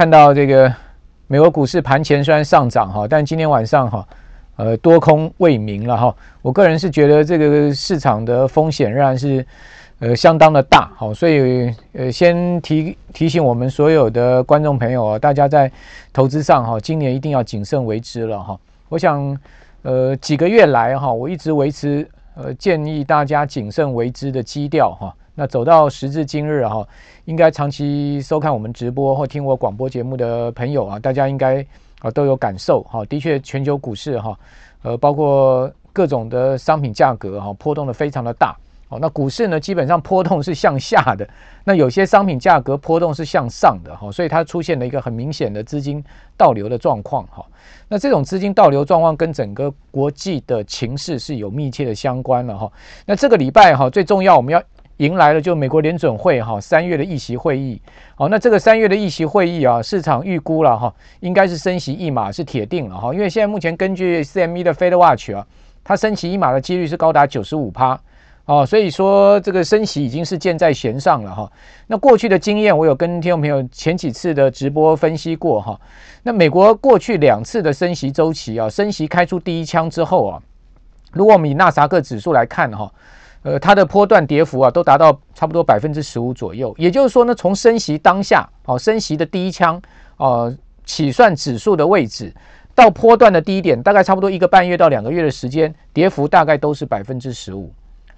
看到这个美国股市盘前虽然上涨哈，但今天晚上哈，呃，多空未明了哈。我个人是觉得这个市场的风险仍然是呃相当的大，好，所以呃先提提醒我们所有的观众朋友啊，大家在投资上哈，今年一定要谨慎为之了哈。我想呃几个月来哈，我一直维持呃建议大家谨慎为之的基调哈。那走到时至今日哈，应该长期收看我们直播或听我广播节目的朋友啊，大家应该啊都有感受哈。的确，全球股市哈，呃，包括各种的商品价格哈，波动的非常的大。哦，那股市呢，基本上波动是向下的。那有些商品价格波动是向上的哈，所以它出现了一个很明显的资金倒流的状况哈。那这种资金倒流状况跟整个国际的情势是有密切的相关了哈。那这个礼拜哈，最重要我们要。迎来了就美国联准会哈三月的议息会议，好，那这个三月的议息会议啊，市场预估了哈，应该是升息一码是铁定了哈，因为现在目前根据 CME 的 Fed Watch 啊，它升息一码的几率是高达九十五趴，哦，所以说这个升息已经是箭在弦上了哈。那过去的经验，我有跟听众朋友前几次的直播分析过哈。那美国过去两次的升息周期啊，升息开出第一枪之后啊，如果我们以纳萨克指数来看哈。呃，它的波段跌幅啊，都达到差不多百分之十五左右。也就是说呢，从升息当下，哦，升息的第一枪，哦，起算指数的位置到波段的低点，大概差不多一个半月到两个月的时间，跌幅大概都是百分之十五。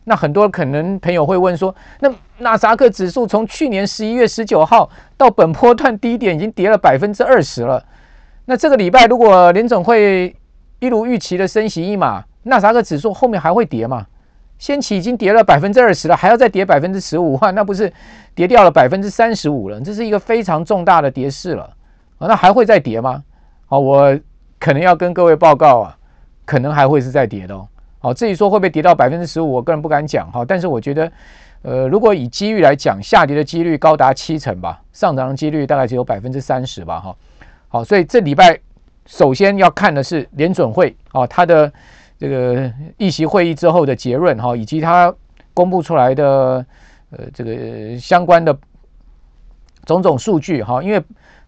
那很多可能朋友会问说，那纳斯达克指数从去年十一月十九号到本波段低点已经跌了百分之二十了。那这个礼拜如果联总会一如预期的升息一码，纳斯达克指数后面还会跌吗？先期已经跌了百分之二十了，还要再跌百分之十五，哇，那不是跌掉了百分之三十五了？这是一个非常重大的跌势了啊！那还会再跌吗？好，我可能要跟各位报告啊，可能还会是再跌的哦。好，至于说会不会跌到百分之十五，我个人不敢讲哈。但是我觉得，呃，如果以机遇来讲，下跌的几率高达七成吧，上涨的几率大概只有百分之三十吧。哈，好，所以这礼拜首先要看的是联准会啊，它的。这个议席会议之后的结论哈，以及他公布出来的呃这个相关的种种数据哈，因为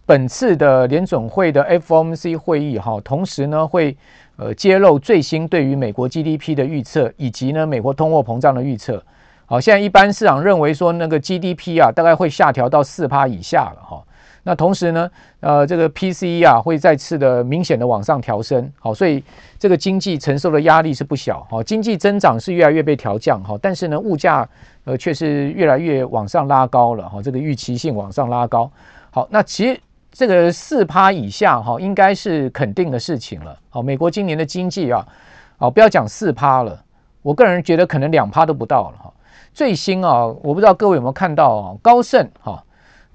本次的联准会的 FOMC 会议哈，同时呢会呃揭露最新对于美国 GDP 的预测，以及呢美国通货膨胀的预测。好，现在一般市场认为说那个 GDP 啊大概会下调到四趴以下了哈。那同时呢，呃，这个 PCE 啊会再次的明显的往上调升，好，所以这个经济承受的压力是不小，好，经济增长是越来越被调降，好，但是呢，物价呃却是越来越往上拉高了，哈，这个预期性往上拉高，好，那其实这个四趴以下哈，应该是肯定的事情了，好，美国今年的经济啊，好，不要讲四趴了，我个人觉得可能两趴都不到了，哈，最新啊，我不知道各位有没有看到啊，高盛哈。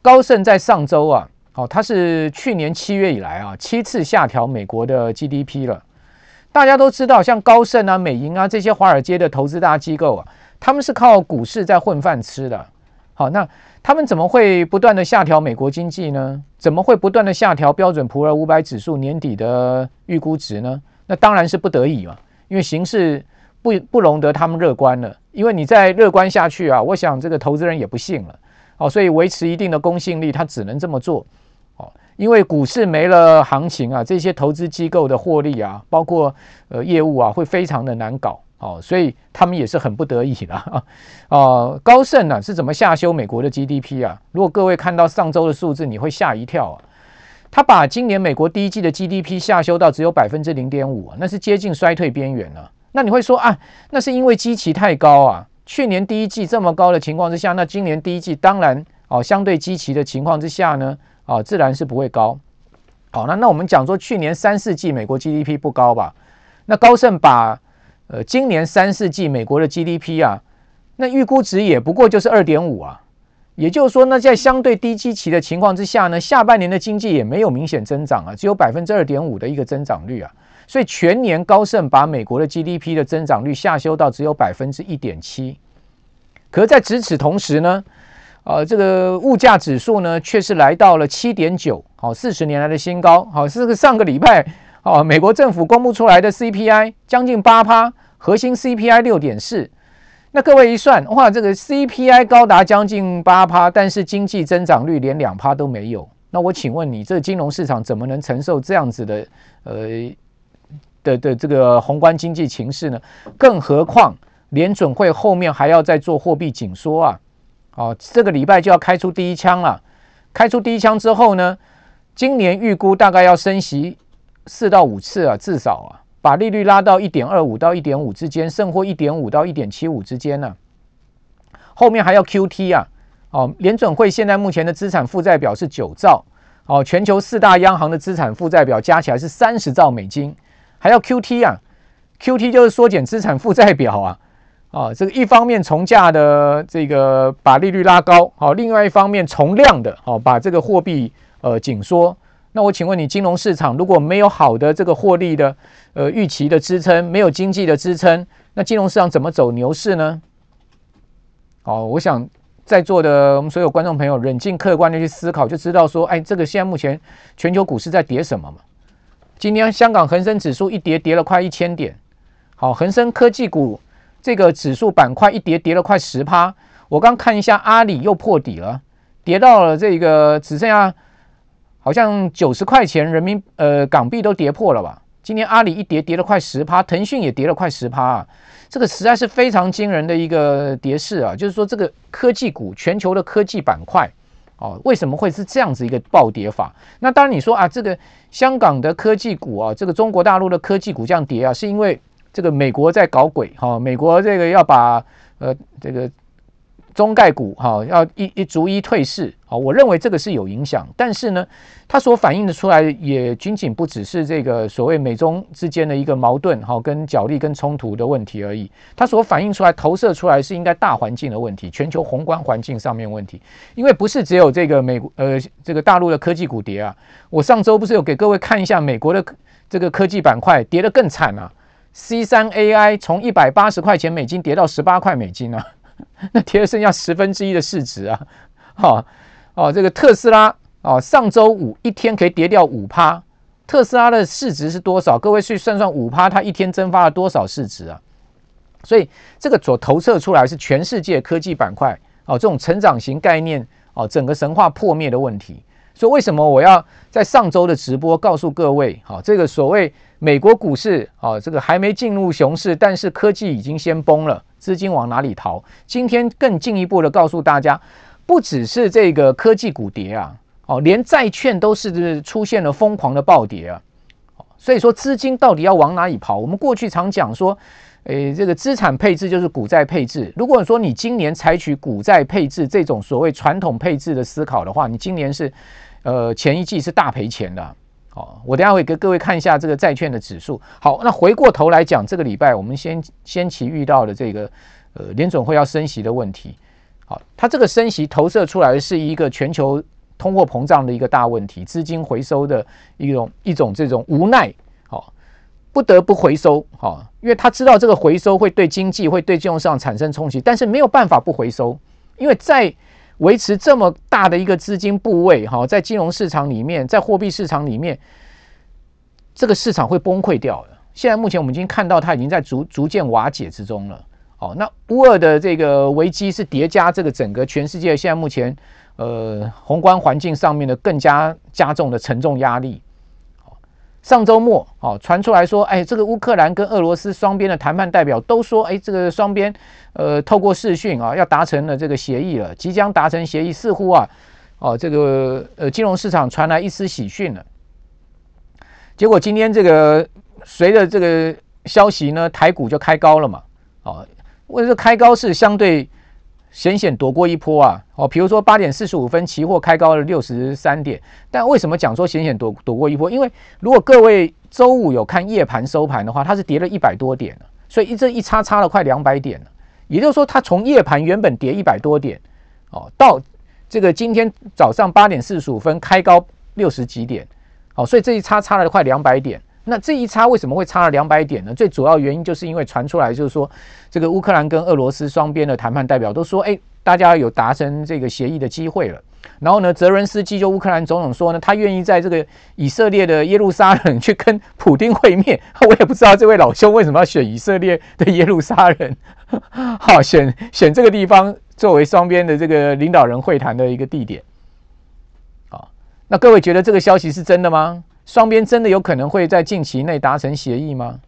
高盛在上周啊，哦，它是去年七月以来啊七次下调美国的 GDP 了。大家都知道，像高盛啊、美银啊这些华尔街的投资大机构啊，他们是靠股市在混饭吃的。好，那他们怎么会不断的下调美国经济呢？怎么会不断的下调标准普尔五百指数年底的预估值呢？那当然是不得已嘛，因为形势不不容得他们乐观了。因为你再乐观下去啊，我想这个投资人也不信了。哦，所以维持一定的公信力，他只能这么做。哦，因为股市没了行情啊，这些投资机构的获利啊，包括呃业务啊，会非常的难搞。哦，所以他们也是很不得已的啊。哦，高盛呢是怎么下修美国的 GDP 啊？如果各位看到上周的数字，你会吓一跳啊。他把今年美国第一季的 GDP 下修到只有百分之零点五，那是接近衰退边缘了。那你会说啊，那是因为基期太高啊。去年第一季这么高的情况之下，那今年第一季当然哦，相对积极的情况之下呢，啊，自然是不会高。好，那那我们讲说去年三四季美国 GDP 不高吧？那高盛把呃今年三四季美国的 GDP 啊，那预估值也不过就是二点五啊，也就是说，那在相对低基期的情况之下呢，下半年的经济也没有明显增长啊，只有百分之二点五的一个增长率啊。所以全年高盛把美国的 GDP 的增长率下修到只有百分之一点七，可，在值此同时呢，呃，这个物价指数呢，却是来到了七点九，好，四十年来的新高，好，是个上个礼拜，哦，美国政府公布出来的 CPI 将近八趴，核心 CPI 六点四，那各位一算，哇，这个 CPI 高达将近八趴，但是经济增长率连两趴都没有，那我请问你，这个金融市场怎么能承受这样子的呃的的这个宏观经济情势呢？更何况联准会后面还要再做货币紧缩啊！哦，这个礼拜就要开出第一枪了。开出第一枪之后呢，今年预估大概要升息四到五次啊，至少啊，把利率拉到一点二五到一点五之间，甚或一点五到一点七五之间呢。后面还要 QT 啊！哦，联准会现在目前的资产负债表是九兆，哦，全球四大央行的资产负债表加起来是三十兆美金，还要 QT 啊？QT 就是缩减资产负债表啊，啊，这个一方面从价的这个把利率拉高，好，另外一方面从量的，好，把这个货币呃紧缩。那我请问你，金融市场如果没有好的这个获利的呃预期的支撑，没有经济的支撑，那金融市场怎么走牛市呢？哦，我想。在座的我们所有观众朋友，冷静客观的去思考，就知道说，哎，这个现在目前全球股市在跌什么嘛？今天香港恒生指数一跌，跌了快一千点。好，恒生科技股这个指数板块一跌，跌了快十趴。我刚看一下，阿里又破底了，跌到了这个只剩下好像九十块钱人民呃港币都跌破了吧？今天阿里一跌，跌了快十趴，腾讯也跌了快十趴啊。这个实在是非常惊人的一个跌势啊！就是说，这个科技股，全球的科技板块，哦，为什么会是这样子一个暴跌法？那当然你说啊，这个香港的科技股啊，这个中国大陆的科技股这样跌啊，是因为这个美国在搞鬼哈、美国这个要把呃这个。中概股哈要一一逐一退市，好，我认为这个是有影响，但是呢，它所反映的出来也仅仅不只是这个所谓美中之间的一个矛盾哈跟角力跟冲突的问题而已，它所反映出来投射出来是应该大环境的问题，全球宏观环境上面问题，因为不是只有这个美国呃这个大陆的科技股跌啊，我上周不是有给各位看一下美国的这个科技板块跌得更惨啊，C 三 AI 从一百八十块钱美金跌到十八块美金啊。那跌了剩下十分之一的市值啊，哈 哦，这个特斯拉哦，上周五一天可以跌掉五趴，特斯拉的市值是多少？各位去算算五趴，它一天蒸发了多少市值啊？所以这个所投射出来是全世界科技板块哦，这种成长型概念哦，整个神话破灭的问题。所以为什么我要在上周的直播告诉各位，好，这个所谓美国股市啊，这个还没进入熊市，但是科技已经先崩了。资金往哪里逃？今天更进一步的告诉大家，不只是这个科技股跌啊，哦，连债券都是出现了疯狂的暴跌啊。所以说，资金到底要往哪里跑？我们过去常讲说，诶，这个资产配置就是股债配置。如果说你今年采取股债配置这种所谓传统配置的思考的话，你今年是，呃，前一季是大赔钱的。好，我等下会给各位看一下这个债券的指数。好，那回过头来讲，这个礼拜我们先先期遇到的这个呃联准会要升息的问题。好，它这个升息投射出来的是一个全球通货膨胀的一个大问题，资金回收的一种一种这种无奈。好，不得不回收。好，因为他知道这个回收会对经济会对金融市场产生冲击，但是没有办法不回收，因为在维持这么大的一个资金部位，哈，在金融市场里面，在货币市场里面，这个市场会崩溃掉的。现在目前我们已经看到它已经在逐逐渐瓦解之中了。哦，那乌尔的这个危机是叠加这个整个全世界现在目前呃宏观环境上面的更加加重的沉重压力。上周末，哦，传出来说，哎，这个乌克兰跟俄罗斯双边的谈判代表都说，哎，这个双边，呃，透过视讯啊，要达成了这个协议了，即将达成协议，似乎啊，哦，这个呃，金融市场传来一丝喜讯了。结果今天这个随着这个消息呢，台股就开高了嘛，哦，为这开高是相对？险险躲过一波啊！哦，比如说八点四十五分，期货开高了六十三点。但为什么讲说险险躲躲过一波？因为如果各位周五有看夜盘收盘的话，它是跌了一百多点，所以一这一差差了快两百点。也就是说，它从夜盘原本跌一百多点，哦，到这个今天早上八点四十五分开高六十几点，哦，所以这一差差了快两百点。那这一差为什么会差了两百点呢？最主要原因就是因为传出来就是说，这个乌克兰跟俄罗斯双边的谈判代表都说，哎，大家有达成这个协议的机会了。然后呢，泽伦斯基就乌克兰总统说呢，他愿意在这个以色列的耶路撒冷去跟普丁会面。我也不知道这位老兄为什么要选以色列的耶路撒冷，好，选选这个地方作为双边的这个领导人会谈的一个地点。那各位觉得这个消息是真的吗？双边真的有可能会在近期内达成协议吗？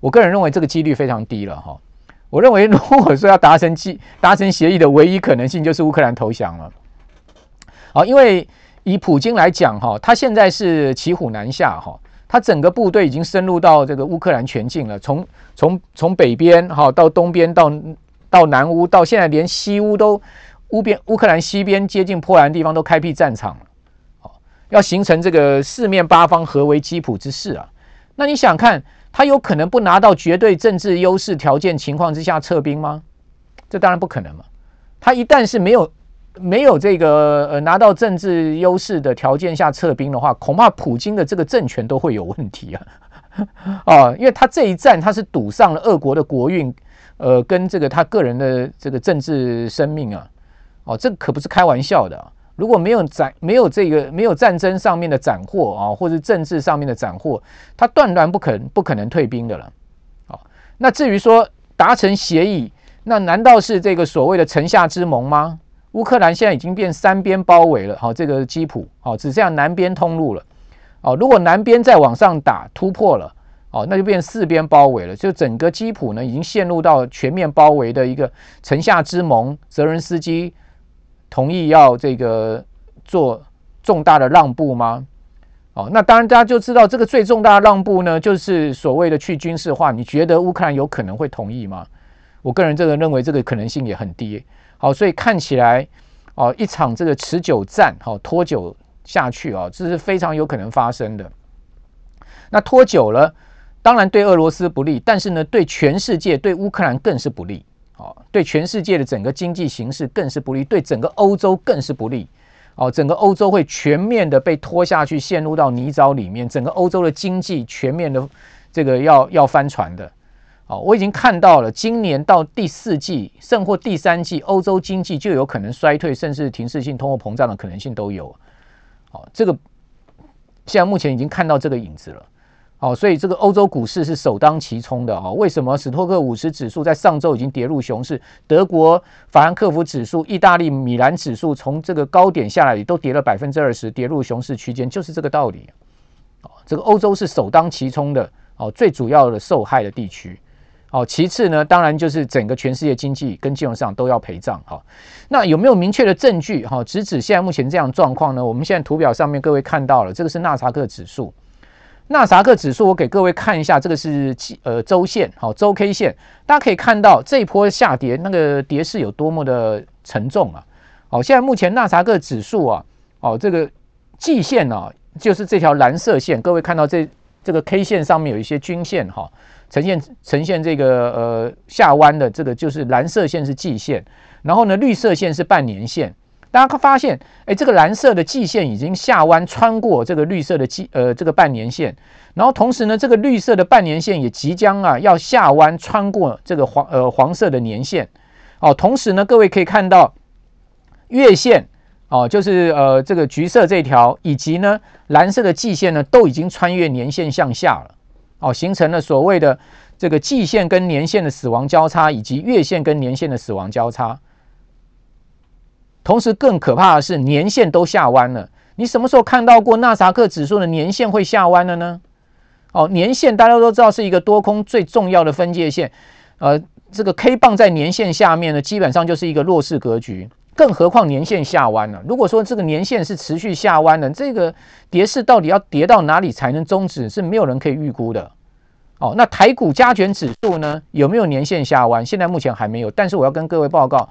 我个人认为这个几率非常低了哈。我认为如果说要达成计达成协议的唯一可能性就是乌克兰投降了。好，因为以普京来讲哈，他现在是骑虎难下哈，他整个部队已经深入到这个乌克兰全境了，从从从北边哈到东边到到南乌，到现在连西乌都乌边乌克兰西边接近波兰地方都开辟战场了。要形成这个四面八方合围基辅之势啊，那你想看他有可能不拿到绝对政治优势条件情况之下撤兵吗？这当然不可能嘛。他一旦是没有没有这个呃拿到政治优势的条件下撤兵的话，恐怕普京的这个政权都会有问题啊。哦，因为他这一战他是赌上了俄国的国运，呃，跟这个他个人的这个政治生命啊。哦，这可不是开玩笑的。如果没有斩没有这个没有战争上面的斩获啊，或者政治上面的斩获，他断然不可不可能退兵的了。好，那至于说达成协议，那难道是这个所谓的城下之盟吗？乌克兰现在已经变三边包围了，好，这个基辅好，只剩下南边通路了。哦，如果南边再往上打突破了，哦，那就变四边包围了，就整个基辅呢已经陷入到全面包围的一个城下之盟，泽伦斯基。同意要这个做重大的让步吗？哦，那当然大家就知道这个最重大的让步呢，就是所谓的去军事化。你觉得乌克兰有可能会同意吗？我个人这个认为这个可能性也很低。好，所以看起来哦，一场这个持久战，好拖久下去啊，这是非常有可能发生的。那拖久了，当然对俄罗斯不利，但是呢，对全世界，对乌克兰更是不利。哦，对全世界的整个经济形势更是不利，对整个欧洲更是不利。哦，整个欧洲会全面的被拖下去，陷入到泥沼里面。整个欧洲的经济全面的这个要要翻船的。哦，我已经看到了，今年到第四季甚或第三季，欧洲经济就有可能衰退，甚至停滞性通货膨胀的可能性都有。哦，这个现在目前已经看到这个影子了。好，所以这个欧洲股市是首当其冲的啊！为什么史托克五十指数在上周已经跌入熊市？德国法兰克福指数、意大利米兰指数从这个高点下来也都跌了百分之二十，跌入熊市区间，就是这个道理。哦，这个欧洲是首当其冲的哦，最主要的受害的地区。哦，其次呢，当然就是整个全世界经济跟金融市场都要陪葬。哈，那有没有明确的证据？哈，直指现在目前这样状况呢？我们现在图表上面各位看到了，这个是纳查克指数。纳萨克指数，我给各位看一下，这个是呃周线，好周 K 线，大家可以看到这一波下跌那个跌势有多么的沉重啊！好，现在目前纳萨克指数啊，哦这个季线啊，就是这条蓝色线，各位看到这这个 K 线上面有一些均线哈，呈现呈现这个呃下弯的，这个就是蓝色线是季线，然后呢绿色线是半年线。大家发现，哎，这个蓝色的季线已经下弯，穿过这个绿色的季呃这个半年线，然后同时呢，这个绿色的半年线也即将啊要下弯，穿过这个黄呃黄色的年线，哦，同时呢，各位可以看到月线哦，就是呃这个橘色这条，以及呢蓝色的季线呢，都已经穿越年线向下了，哦，形成了所谓的这个季线跟年线的死亡交叉，以及月线跟年线的死亡交叉。同时，更可怕的是年线都下弯了。你什么时候看到过纳萨克指数的年线会下弯了呢？哦，年线大家都知道是一个多空最重要的分界线。呃，这个 K 棒在年线下面呢，基本上就是一个弱势格局。更何况年线下弯了。如果说这个年线是持续下弯的，这个跌势到底要跌到哪里才能终止，是没有人可以预估的。哦，那台股加权指数呢，有没有年线下弯？现在目前还没有。但是我要跟各位报告。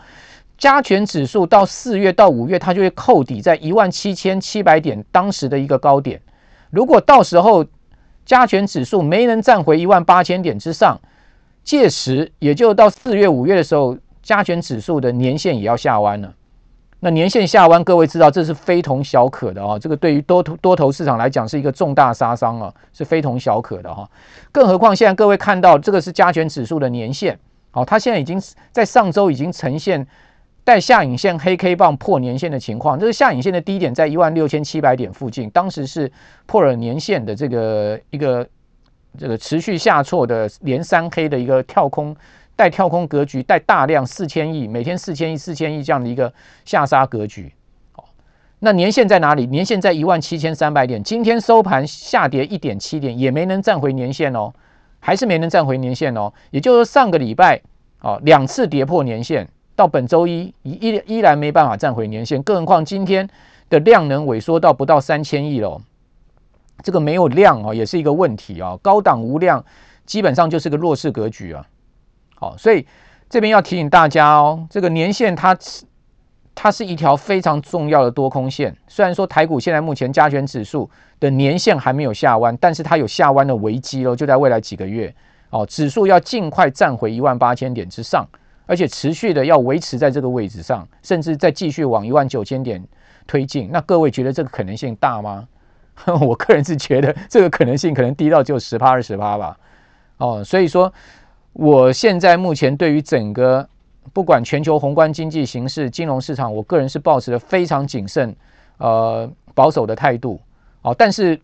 加权指数到四月到五月，它就会扣底在一万七千七百点当时的一个高点。如果到时候加权指数没能站回一万八千点之上，届时也就到四月五月的时候，加权指数的年线也要下弯了。那年线下弯，各位知道这是非同小可的啊！这个对于多头多头市场来讲是一个重大杀伤啊，是非同小可的哈。更何况现在各位看到这个是加权指数的年线，好，它现在已经在上周已经呈现。带下影线黑 K 棒破年线的情况，这个下影线的低点在一万六千七百点附近，当时是破了年线的这个一个这个持续下挫的连三黑的一个跳空带跳空格局，带大量四千亿每天四千亿四千亿这样的一个下杀格局。那年线在哪里？年线在一万七千三百点，今天收盘下跌一点七点，也没能站回年线哦，还是没能站回年线哦。也就是说，上个礼拜哦两次跌破年线，到本周一依依然没办法站回年线，更何况今天的量能萎缩到不到三千亿了，这个没有量哦，也是一个问题啊。高档无量，基本上就是个弱势格局啊。好，所以这边要提醒大家哦，这个年线它。它是一条非常重要的多空线，虽然说台股现在目前加权指数的年线还没有下弯，但是它有下弯的危机喽，就在未来几个月哦，指数要尽快站回一万八千点之上，而且持续的要维持在这个位置上，甚至再继续往一万九千点推进。那各位觉得这个可能性大吗？我个人是觉得这个可能性可能低到就十趴二十趴吧。哦，所以说我现在目前对于整个。不管全球宏观经济形势、金融市场，我个人是抱持了非常谨慎、呃保守的态度哦。但是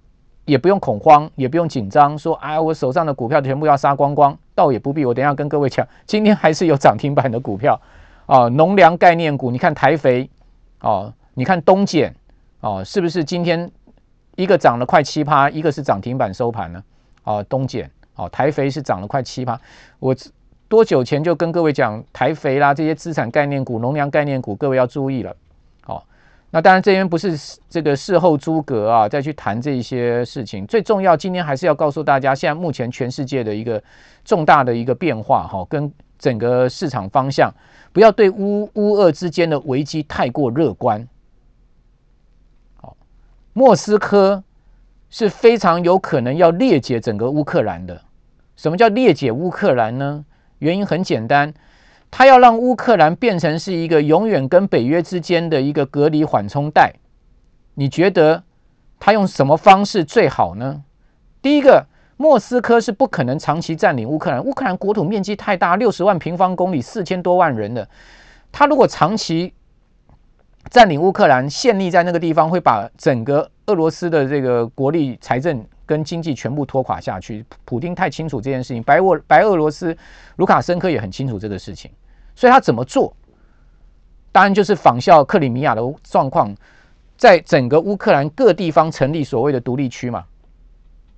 也不用恐慌，也不用紧张，说哎，我手上的股票全部要杀光光，倒也不必。我等下跟各位讲，今天还是有涨停板的股票啊，农粮概念股，你看台肥哦，你看东碱哦，是不是今天一个涨了快七趴，一个是涨停板收盘呢？哦，东碱哦，台肥是涨了快七趴，我。多久前就跟各位讲台肥啦，这些资产概念股、农粮概念股，各位要注意了。那当然这边不是这个事后诸葛啊，再去谈这些事情。最重要，今天还是要告诉大家，现在目前全世界的一个重大的一个变化哈，跟整个市场方向，不要对乌乌俄之间的危机太过乐观。好，莫斯科是非常有可能要裂解整个乌克兰的。什么叫裂解乌克兰呢？原因很简单，他要让乌克兰变成是一个永远跟北约之间的一个隔离缓冲带。你觉得他用什么方式最好呢？第一个，莫斯科是不可能长期占领乌克兰，乌克兰国土面积太大，六十万平方公里，四千多万人的，他如果长期占领乌克兰，建立在那个地方，会把整个俄罗斯的这个国力、财政。跟经济全部拖垮下去，普丁太清楚这件事情，白俄白俄罗斯卢卡申科也很清楚这个事情，所以他怎么做？当然就是仿效克里米亚的状况，在整个乌克兰各地方成立所谓的独立区嘛，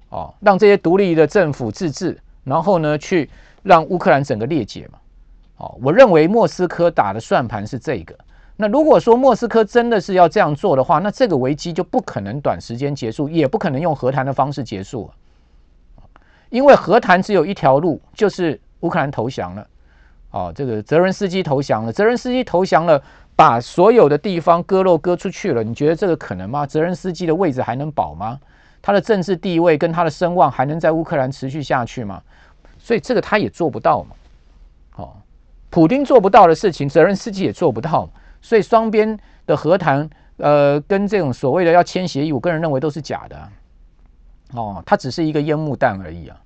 哦，让这些独立的政府自治，然后呢，去让乌克兰整个裂解嘛，哦，我认为莫斯科打的算盘是这个。那如果说莫斯科真的是要这样做的话，那这个危机就不可能短时间结束，也不可能用和谈的方式结束，因为和谈只有一条路，就是乌克兰投降了，哦，这个泽伦斯基投降了，泽伦斯基投降了，把所有的地方割肉割出去了，你觉得这个可能吗？泽伦斯基的位置还能保吗？他的政治地位跟他的声望还能在乌克兰持续下去吗？所以这个他也做不到嘛，哦，普丁做不到的事情，泽伦斯基也做不到。所以双边的和谈，呃，跟这种所谓的要签协议，我个人认为都是假的，哦，它只是一个烟幕弹而已啊，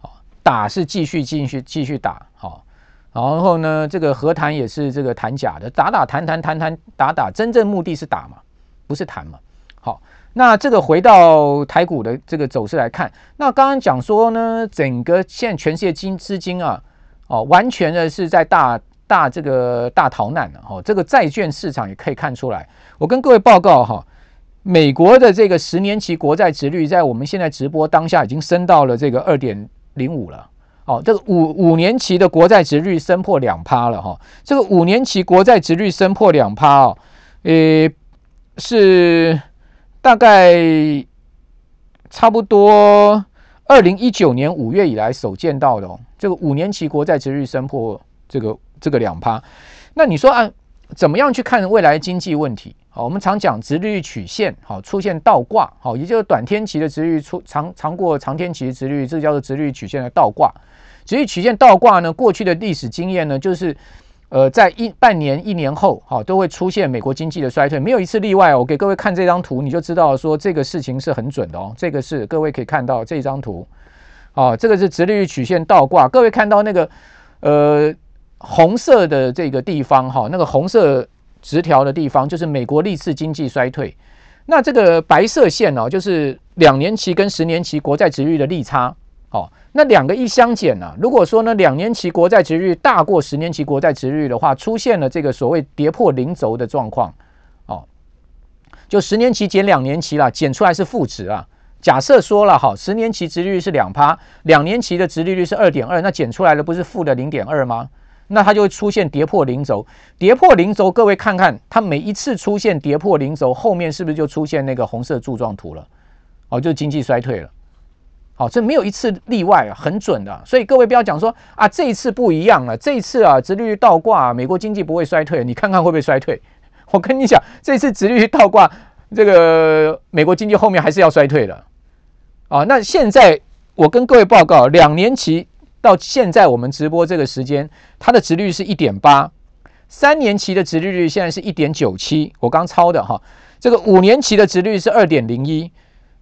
哦，打是继续继续继续打，好，然后呢，这个和谈也是这个谈假的，打打谈谈谈谈打打，真正目的是打嘛，不是谈嘛，好，那这个回到台股的这个走势来看，那刚刚讲说呢，整个现在全世界金资金啊，哦，完全的是在大。大这个大逃难了哈，这个债券市场也可以看出来。我跟各位报告哈，美国的这个十年期国债殖率在我们现在直播当下已经升到了这个二点零五了。哦，这个五五年期的国债值率升破两趴了哈。这个五年期国债值率升破两趴哦，诶，是大概差不多二零一九年五月以来首见到的哦。这个五年期国债值率升破这个。这个两趴，那你说按怎么样去看未来经济问题？好，我们常讲直率曲线好出现倒挂，好，也就是短天期的直率出长长过长天期的直率，这叫做直率曲线的倒挂。直率曲线倒挂呢，过去的历史经验呢，就是呃在一半年一年后，好都会出现美国经济的衰退，没有一次例外。我给各位看这张图，你就知道说这个事情是很准的哦。这个是各位可以看到这张图，哦，这个是直率曲线倒挂。各位看到那个呃。红色的这个地方哈，那个红色直条的地方就是美国历次经济衰退。那这个白色线哦，就是两年期跟十年期国债殖率的利差。哦，那两个一相减呢，如果说呢两年期国债殖率大过十年期国债殖率的话，出现了这个所谓跌破零轴的状况。哦，就十年期减两年期了，减出来是负值啊。假设说了哈，十年期殖利率是两趴，两年期的殖利率是二点二，那减出来的不是负的零点二吗？那它就会出现跌破零轴，跌破零轴，各位看看它每一次出现跌破零轴，后面是不是就出现那个红色柱状图了？哦，就是经济衰退了。好，这没有一次例外，很准的。所以各位不要讲说啊，这一次不一样了，这一次啊，殖利率倒挂，美国经济不会衰退，你看看会不会衰退？我跟你讲，这次殖利率倒挂，这个美国经济后面还是要衰退的。啊，那现在我跟各位报告，两年期到现在我们直播这个时间，它的殖利率是一点八，三年期的殖利率现在是一点九七，我刚抄的哈。这个五年期的殖利率是二点零一，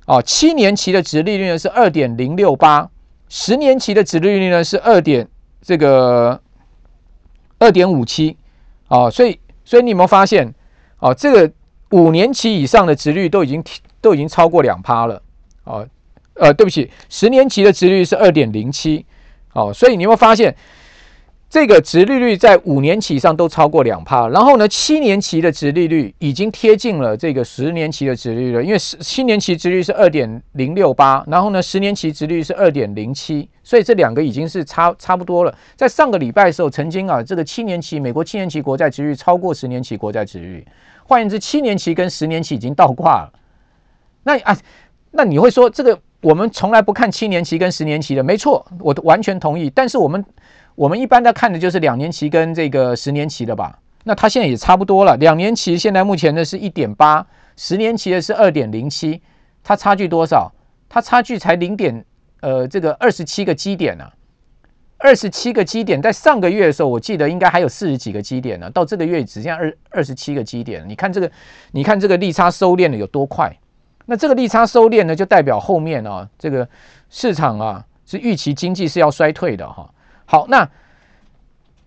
啊，七年期的殖利率呢是二点零六八，十年期的殖利率呢是二点这个二点五七，啊，所以所以你有没有发现，啊，这个五年期以上的殖利率都已经都已经超过两趴了，啊。呃，对不起，十年期的殖利率是二点零七，哦，所以你会发现，这个殖利率在五年期上都超过两趴，然后呢，七年期的殖利率已经贴近了这个十年期的殖利率了，因为十七年期殖利率是二点零六八，然后呢，十年期殖利率是二点零七，所以这两个已经是差差不多了。在上个礼拜的时候，曾经啊，这个七年期美国七年期国债殖利率超过十年期国债殖利率，换言之，七年期跟十年期已经倒挂了。那啊，那你会说这个？我们从来不看七年期跟十年期的，没错，我完全同意。但是我们我们一般在看的就是两年期跟这个十年期的吧？那它现在也差不多了。两年期现在目前的是一点八，十年期的是二点零七，它差距多少？它差距才零点呃这个二十七个基点呢、啊，二十七个基点。在上个月的时候，我记得应该还有四十几个基点呢，到这个月只剩下二二十七个基点。你看这个，你看这个利差收敛的有多快？那这个利差收敛呢，就代表后面啊，这个市场啊是预期经济是要衰退的哈。好，那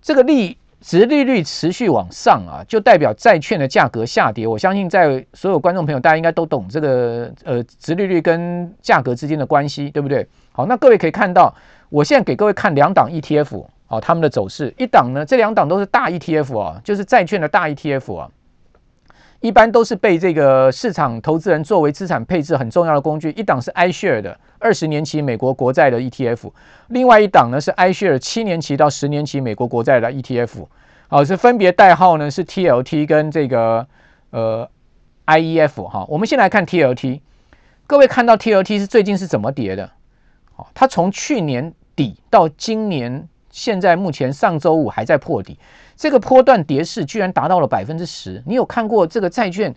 这个利殖利率持续往上啊，就代表债券的价格下跌。我相信在所有观众朋友，大家应该都懂这个呃殖利率跟价格之间的关系，对不对？好，那各位可以看到，我现在给各位看两档 ETF 啊，他们的走势。一档呢，这两档都是大 ETF 啊，就是债券的大 ETF 啊。一般都是被这个市场投资人作为资产配置很重要的工具。一档是 iShare 的二十年期美国国债的 ETF，另外一档呢是 iShare 七年期到十年期美国国债的 ETF。好，是分别代号呢是 TLT 跟这个呃 IEF 哈。我们先来看 TLT，各位看到 TLT 是最近是怎么跌的？好，它从去年底到今年现在目前上周五还在破底。这个波段跌势居然达到了百分之十，你有看过这个债券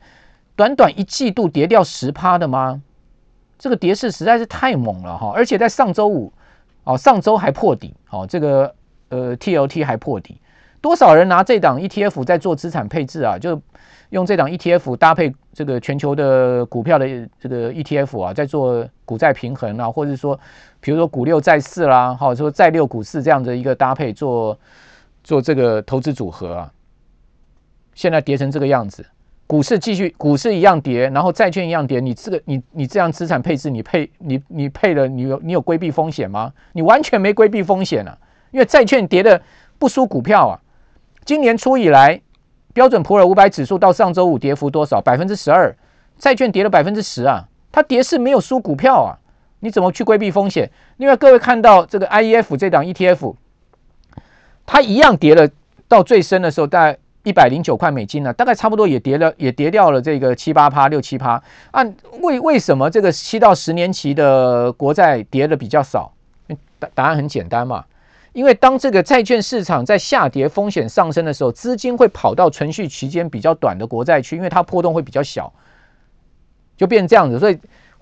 短短一季度跌掉十趴的吗？这个跌势实在是太猛了哈！而且在上周五哦，上周还破底哦，这个呃 TLT 还破底，多少人拿这档 ETF 在做资产配置啊？就用这档 ETF 搭配这个全球的股票的这个 ETF 啊，在做股债平衡啊，或者说比如说股六债四啦，或者说债六股四这样的一个搭配做。做这个投资组合啊，现在跌成这个样子，股市继续，股市一样跌，然后债券一样跌，你这个你你这样资产配置，你配你你配了，你有你有规避风险吗？你完全没规避风险啊，因为债券跌的不输股票啊。今年初以来，标准普尔五百指数到上周五跌幅多少？百分之十二，债券跌了百分之十啊，它跌是没有输股票啊，你怎么去规避风险？另外，各位看到这个 IEF 这档 ETF。它一样跌了，到最深的时候大概一百零九块美金呢，大概差不多也跌了，也跌掉了这个七八趴、六七趴。按为为什么这个七到十年期的国债跌的比较少？答答案很简单嘛，因为当这个债券市场在下跌、风险上升的时候，资金会跑到存续期间比较短的国债去，因为它波动会比较小，就变成这样子。所以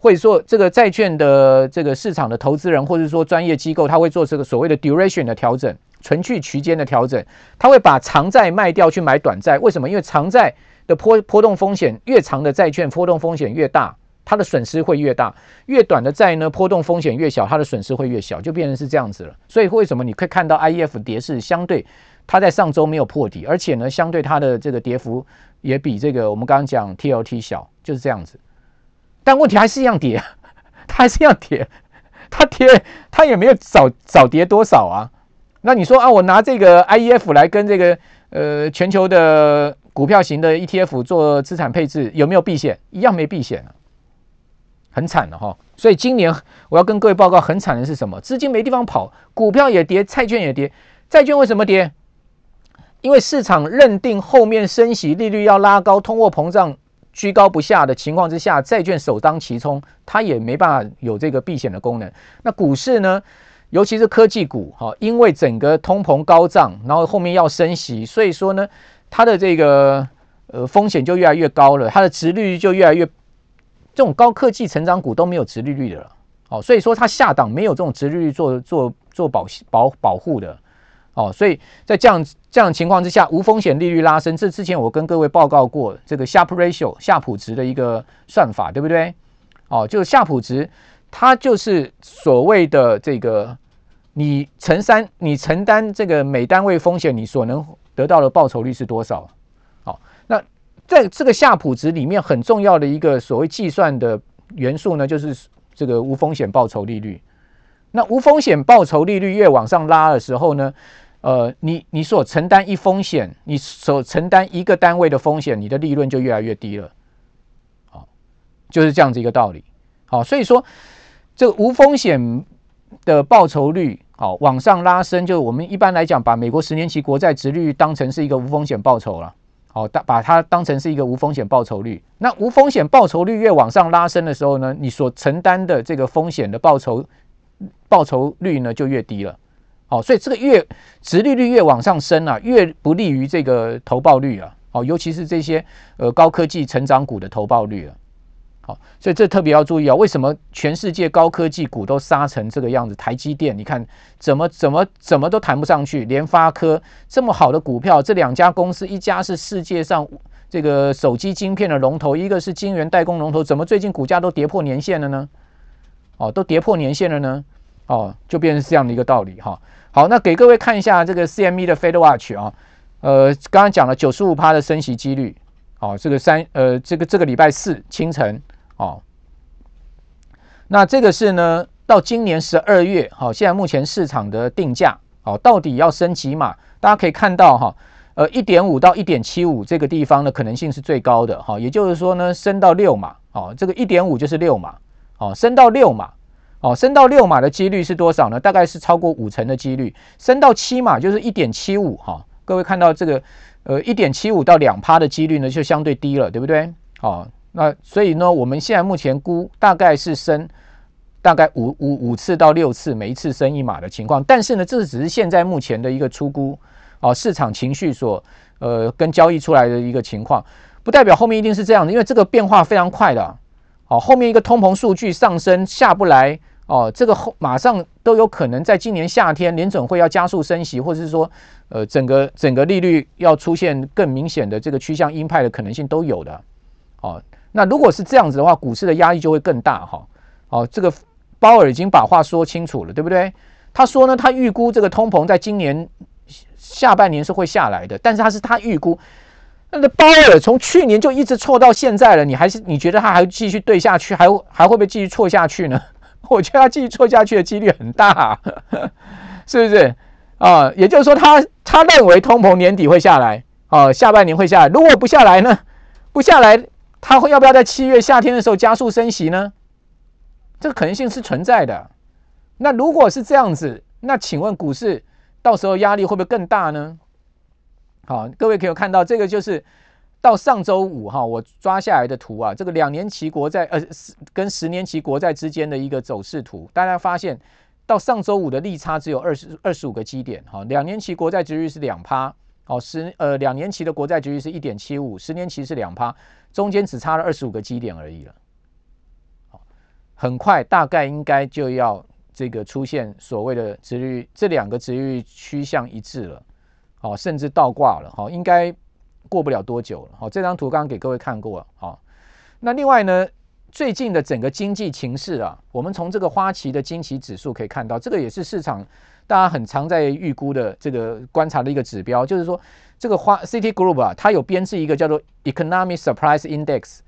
会说这个债券的这个市场的投资人，或者说专业机构，他会做这个所谓的 duration 的调整。存续区间的调整，他会把长债卖掉去买短债。为什么？因为长债的波波动风险越长的债券波动风险越大，它的损失会越大；越短的债呢，波动风险越小，它的损失会越小，就变成是这样子了。所以为什么你可以看到 IEF 跌势相对它在上周没有破底，而且呢，相对它的这个跌幅也比这个我们刚刚讲 TLT 小，就是这样子。但问题还是一样跌，它还是一样跌，它跌它也没有少少跌多少啊。那你说啊，我拿这个 IEF 来跟这个呃全球的股票型的 ETF 做资产配置，有没有避险？一样没避险啊，很惨的哈。所以今年我要跟各位报告，很惨的是什么？资金没地方跑，股票也跌，债券也跌。债券为什么跌？因为市场认定后面升息利率要拉高，通货膨胀居高不下的情况之下，债券首当其冲，它也没办法有这个避险的功能。那股市呢？尤其是科技股，哈，因为整个通膨高涨，然后后面要升息，所以说呢。它的这个呃风险就越来越高了，它的殖利率就越来越，这种高科技成长股都没有殖利率的了，哦，所以说它下档没有这种殖利率做做做保保保护的，哦，所以在这样这样情况之下，无风险利率拉升，这之前我跟各位报告过这个 Sharpe ratio 夏普值的一个算法，对不对？哦，就是夏普值，它就是所谓的这个你承担你承担这个每单位风险，你所能。得到的报酬率是多少？好，那在这个夏普值里面很重要的一个所谓计算的元素呢，就是这个无风险报酬利率。那无风险报酬利率越往上拉的时候呢，呃，你你所承担一风险，你所承担一个单位的风险，你的利润就越来越低了。好，就是这样子一个道理。好，所以说这个无风险的报酬率。好，往上拉升，就我们一般来讲，把美国十年期国债殖利率当成是一个无风险报酬了。好，当把它当成是一个无风险报酬率。那无风险报酬率越往上拉升的时候呢，你所承担的这个风险的报酬报酬率呢就越低了。好，所以这个越殖利率越往上升啊，越不利于这个投报率啊。好，尤其是这些呃高科技成长股的投报率啊。好，所以这特别要注意啊！为什么全世界高科技股都杀成这个样子？台积电，你看怎么怎么怎么都谈不上去。联发科这么好的股票，这两家公司，一家是世界上这个手机晶片的龙头，一个是晶圆代工龙头，怎么最近股价都跌破年线了呢？哦，都跌破年线了呢？哦，就变成这样的一个道理哈。好，那给各位看一下这个 CME 的 Fed Watch 啊，呃，刚刚讲了九十五趴的升息几率，哦，这个三呃，这个这个礼拜四清晨。哦，那这个是呢，到今年十二月，好，现在目前市场的定价，哦，到底要升几码？大家可以看到哈，呃，一点五到一点七五这个地方的可能性是最高的，哈，也就是说呢，升到六码，哦，这个一点五就是六码，哦，升到六码，哦，升到六码的几率是多少呢？大概是超过五成的几率，升到七码就是一点七五，哈，各位看到这个，呃，一点七五到两趴的几率呢，就相对低了，对不对？哦。那所以呢，我们现在目前估大概是升大概五五五次到六次，每一次升一码的情况。但是呢，这只是现在目前的一个初估哦，市场情绪所呃跟交易出来的一个情况，不代表后面一定是这样的，因为这个变化非常快的哦。后面一个通膨数据上升下不来哦，这个后马上都有可能在今年夏天联准会要加速升息，或者是说呃整个整个利率要出现更明显的这个趋向鹰派的可能性都有的哦。那如果是这样子的话，股市的压力就会更大哈。哦，这个鲍尔已经把话说清楚了，对不对？他说呢，他预估这个通膨在今年下半年是会下来的，但是他是他预估。那个鲍尔从去年就一直错到现在了，你还是你觉得他还继续对下去，还还会不会继续错下去呢？我觉得他继续错下去的几率很大，是不是？啊，也就是说他，他他认为通膨年底会下来，哦，下半年会下来。如果不下来呢？不下来。他会要不要在七月夏天的时候加速升息呢？这个可能性是存在的。那如果是这样子，那请问股市到时候压力会不会更大呢？好，各位可以看到，这个就是到上周五哈，我抓下来的图啊，这个两年期国债呃跟十年期国债之间的一个走势图，大家发现到上周五的利差只有二十二十五个基点哈，两年期国债殖利率是两趴。哦，十呃两年期的国债殖利率是一点七五，十年期是两趴，中间只差了二十五个基点而已了。好，很快大概应该就要这个出现所谓的殖利率，这两个殖利率趋向一致了，好，甚至倒挂了，好，应该过不了多久了。好，这张图刚刚给各位看过了，好，那另外呢，最近的整个经济情势啊，我们从这个花旗的经济指数可以看到，这个也是市场。大家很常在预估的这个观察的一个指标，就是说这个花 City Group 啊，它有编制一个叫做 Economic Surprise Index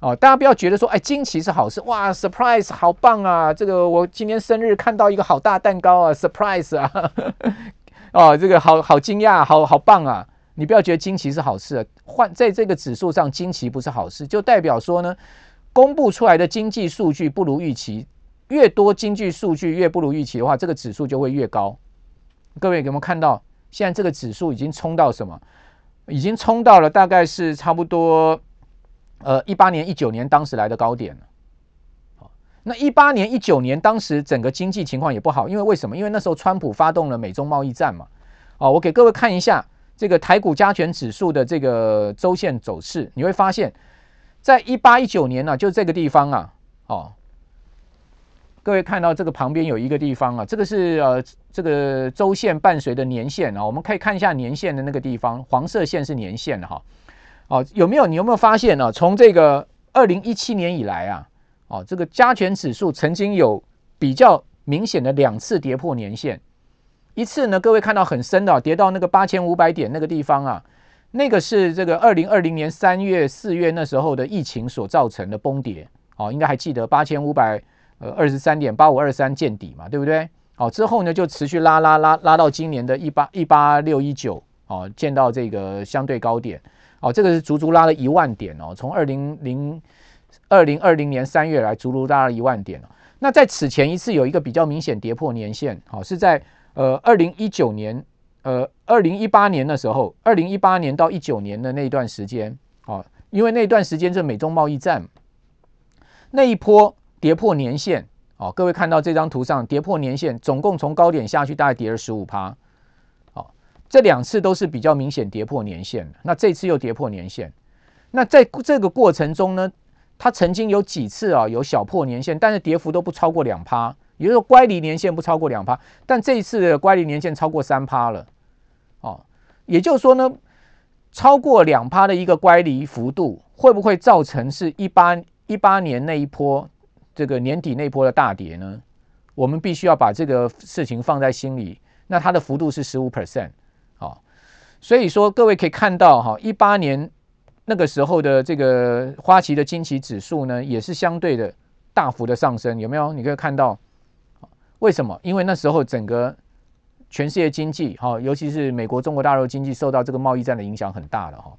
哦，大家不要觉得说，哎，惊奇是好事，哇，Surprise 好棒啊，这个我今天生日看到一个好大蛋糕啊，Surprise 啊，哦，这个好好惊讶，好好棒啊，你不要觉得惊奇是好事啊，换在这个指数上惊奇不是好事，就代表说呢，公布出来的经济数据不如预期，越多经济数据越不如预期的话，这个指数就会越高。各位有没有看到？现在这个指数已经冲到什么？已经冲到了大概是差不多，呃，一八年、一九年当时来的高点了。好，那一八年、一九年当时整个经济情况也不好，因为为什么？因为那时候川普发动了美中贸易战嘛。哦，我给各位看一下这个台股加权指数的这个周线走势，你会发现，在一八一九年呢、啊，就这个地方啊，哦。各位看到这个旁边有一个地方啊，这个是呃这个周线伴随的年线啊，我们可以看一下年线的那个地方，黄色线是年线哈。哦，有没有你有没有发现呢？从这个二零一七年以来啊，哦这个加权指数曾经有比较明显的两次跌破年线，一次呢，各位看到很深的跌到那个八千五百点那个地方啊，那个是这个二零二零年三月四月那时候的疫情所造成的崩跌哦，应该还记得八千五百。呃，二十三点八五二三见底嘛，对不对？好，之后呢就持续拉拉拉拉到今年的一八一八六一九，哦，见到这个相对高点，哦，这个是足足拉了一万点哦，从二零零二零二零年三月来足足拉了一万点。那在此前一次有一个比较明显跌破年线，好，是在呃二零一九年，呃二零一八年的时候，二零一八年到一九年的那一段时间，哦，因为那段时间是美中贸易战那一波。跌破年线，哦，各位看到这张图上跌破年线，总共从高点下去大概跌了十五趴，哦，这两次都是比较明显跌破年线。那这次又跌破年线，那在这个过程中呢，它曾经有几次啊有小破年线，但是跌幅都不超过两趴，也就是说乖离年限不超过两趴，但这一次的乖离年限超过三趴了，哦，也就是说呢，超过两趴的一个乖离幅度，会不会造成是一八一八年那一波？这个年底那波的大跌呢，我们必须要把这个事情放在心里。那它的幅度是十五 percent，好，所以说各位可以看到哈，一八年那个时候的这个花旗的惊奇指数呢，也是相对的大幅的上升，有没有？你可以看到，为什么？因为那时候整个全世界经济哈，尤其是美国、中国大陆经济受到这个贸易战的影响很大的哈。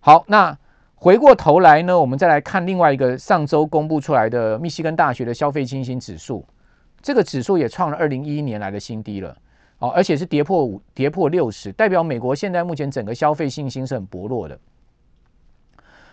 好，那。回过头来呢，我们再来看另外一个上周公布出来的密西根大学的消费信心指数，这个指数也创了二零一一年来的新低了，哦，而且是跌破五，跌破六十，代表美国现在目前整个消费信心是很薄弱的。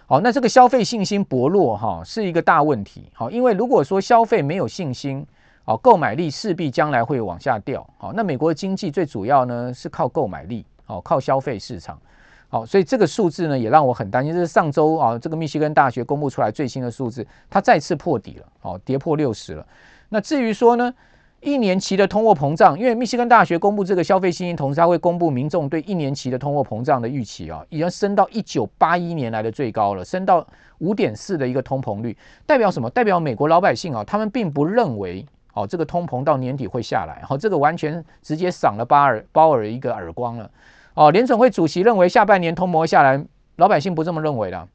好，那这个消费信心薄弱哈，是一个大问题。好，因为如果说消费没有信心，哦，购买力势必将来会往下掉。好，那美国的经济最主要呢是靠购买力，哦，靠消费市场。好，所以这个数字呢也让我很担心。这是上周啊，这个密西根大学公布出来最新的数字，它再次破底了，哦，跌破六十了。那至于说呢，一年期的通货膨胀，因为密西根大学公布这个消费信心，同时它会公布民众对一年期的通货膨胀的预期啊，已经升到一九八一年来的最高了，升到五点四的一个通膨率，代表什么？代表美国老百姓啊，他们并不认为哦，这个通膨到年底会下来，好，这个完全直接赏了鲍尔鲍尔一个耳光了。哦，联准会主席认为下半年通膨下来，老百姓不这么认为的。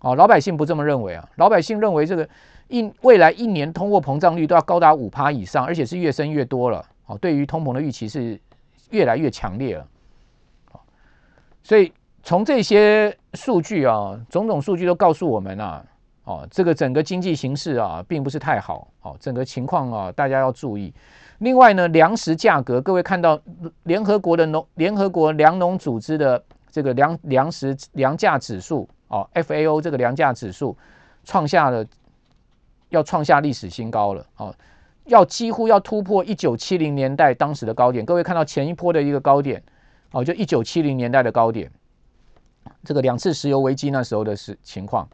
哦，老百姓不这么认为啊，老百姓认为这个一未来一年通货膨胀率都要高达五趴以上，而且是越升越多了。哦，对于通膨的预期是越来越强烈了。所以从这些数据啊，种种数据都告诉我们啊，哦，这个整个经济形势啊，并不是太好。哦，整个情况啊，大家要注意。另外呢，粮食价格，各位看到联合国的农联合国粮农组织的这个粮粮食粮价指数哦，FAO 这个粮价指数创下了要创下历史新高了哦，要几乎要突破一九七零年代当时的高点。各位看到前一波的一个高点哦，就一九七零年代的高点，这个两次石油危机那时候的是情况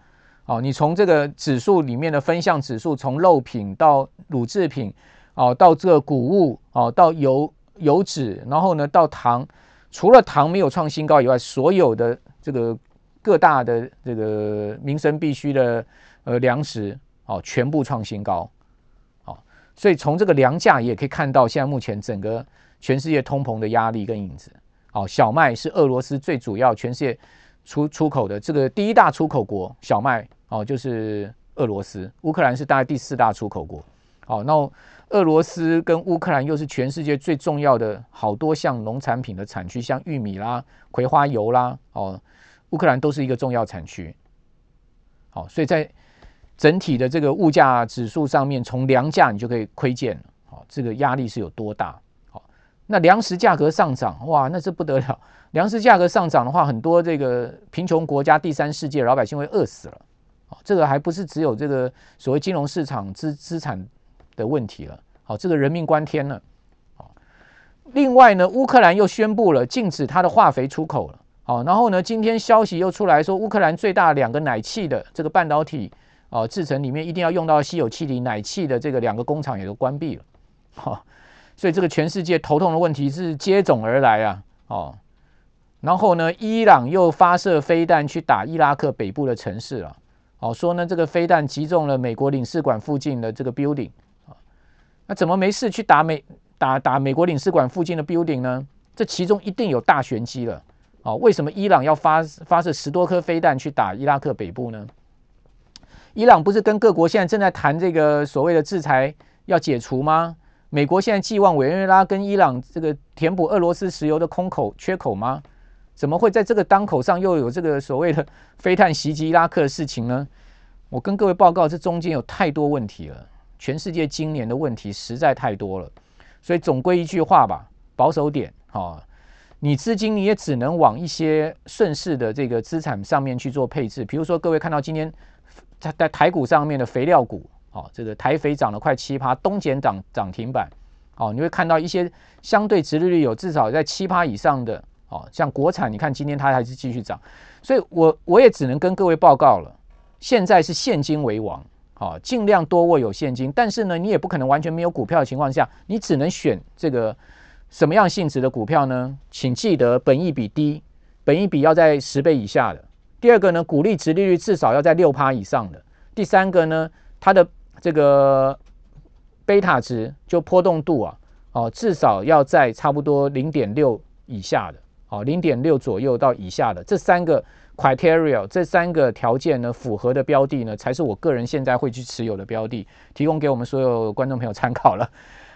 哦。你从这个指数里面的分项指数，从肉品到乳制品。哦，到这个谷物哦，到油油脂，然后呢，到糖，除了糖没有创新高以外，所有的这个各大的这个民生必需的呃粮食哦，全部创新高。哦，所以从这个粮价也可以看到，现在目前整个全世界通膨的压力跟影子。哦，小麦是俄罗斯最主要全世界出出口的这个第一大出口国，小麦哦就是俄罗斯，乌克兰是大概第四大出口国。好，那俄罗斯跟乌克兰又是全世界最重要的好多项农产品的产区，像玉米啦、葵花油啦，哦，乌克兰都是一个重要产区。好，所以在整体的这个物价指数上面，从粮价你就可以窥见，好，这个压力是有多大。好，那粮食价格上涨，哇，那这不得了。粮食价格上涨的话，很多这个贫穷国家、第三世界老百姓会饿死了。好，这个还不是只有这个所谓金融市场资资产。的问题了，好，这个人命关天了，好，另外呢，乌克兰又宣布了禁止它的化肥出口了，好，然后呢，今天消息又出来说，乌克兰最大两个奶气的这个半导体啊制成里面一定要用到稀有气体奶气的这个两个工厂也都关闭了，好，所以这个全世界头痛的问题是接踵而来啊，哦，然后呢，伊朗又发射飞弹去打伊拉克北部的城市了，好，说呢这个飞弹击中了美国领事馆附近的这个 building 啊。那怎么没事去打美打打美国领事馆附近的 building 呢？这其中一定有大玄机了哦！为什么伊朗要发发射十多颗飞弹去打伊拉克北部呢？伊朗不是跟各国现在正在谈这个所谓的制裁要解除吗？美国现在寄望委内瑞拉跟伊朗这个填补俄罗斯石油的空口缺口吗？怎么会在这个当口上又有这个所谓的 飞弹袭击伊拉克的事情呢？我跟各位报告，这中间有太多问题了。全世界今年的问题实在太多了，所以总归一句话吧，保守点啊！你资金你也只能往一些顺势的这个资产上面去做配置，比如说各位看到今天在在台股上面的肥料股，哦，这个台肥涨了快七趴，东碱涨涨停板，哦，你会看到一些相对值利率有至少在七趴以上的，哦，像国产，你看今天它还是继续涨，所以我我也只能跟各位报告了，现在是现金为王。好，尽量多握有现金，但是呢，你也不可能完全没有股票的情况下，你只能选这个什么样性质的股票呢？请记得，本益比低，本益比要在十倍以下的。第二个呢，股利殖利率至少要在六趴以上的。第三个呢，它的这个贝塔值就波动度啊，哦，至少要在差不多零点六以下的，哦，零点六左右到以下的这三个。criteria 这三个条件呢，符合的标的呢，才是我个人现在会去持有的标的，提供给我们所有观众朋友参考了。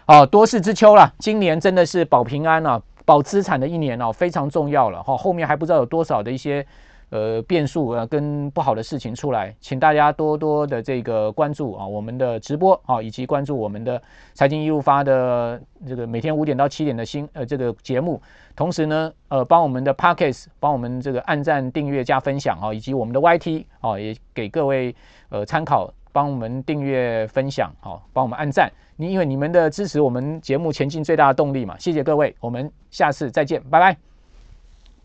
好，多事之秋了，今年真的是保平安啊，保资产的一年哦，非常重要了哈。后面还不知道有多少的一些。呃，变数啊，跟不好的事情出来，请大家多多的这个关注啊，我们的直播啊，以及关注我们的财经一路发的这个每天五点到七点的新呃这个节目。同时呢，呃，帮我们的 Podcast 帮我们这个按赞、订阅、加分享啊，以及我们的 YT 啊，也给各位呃参考，帮我们订阅、分享，好，帮我们按赞。你因为你们的支持，我们节目前进最大的动力嘛。谢谢各位，我们下次再见，拜拜。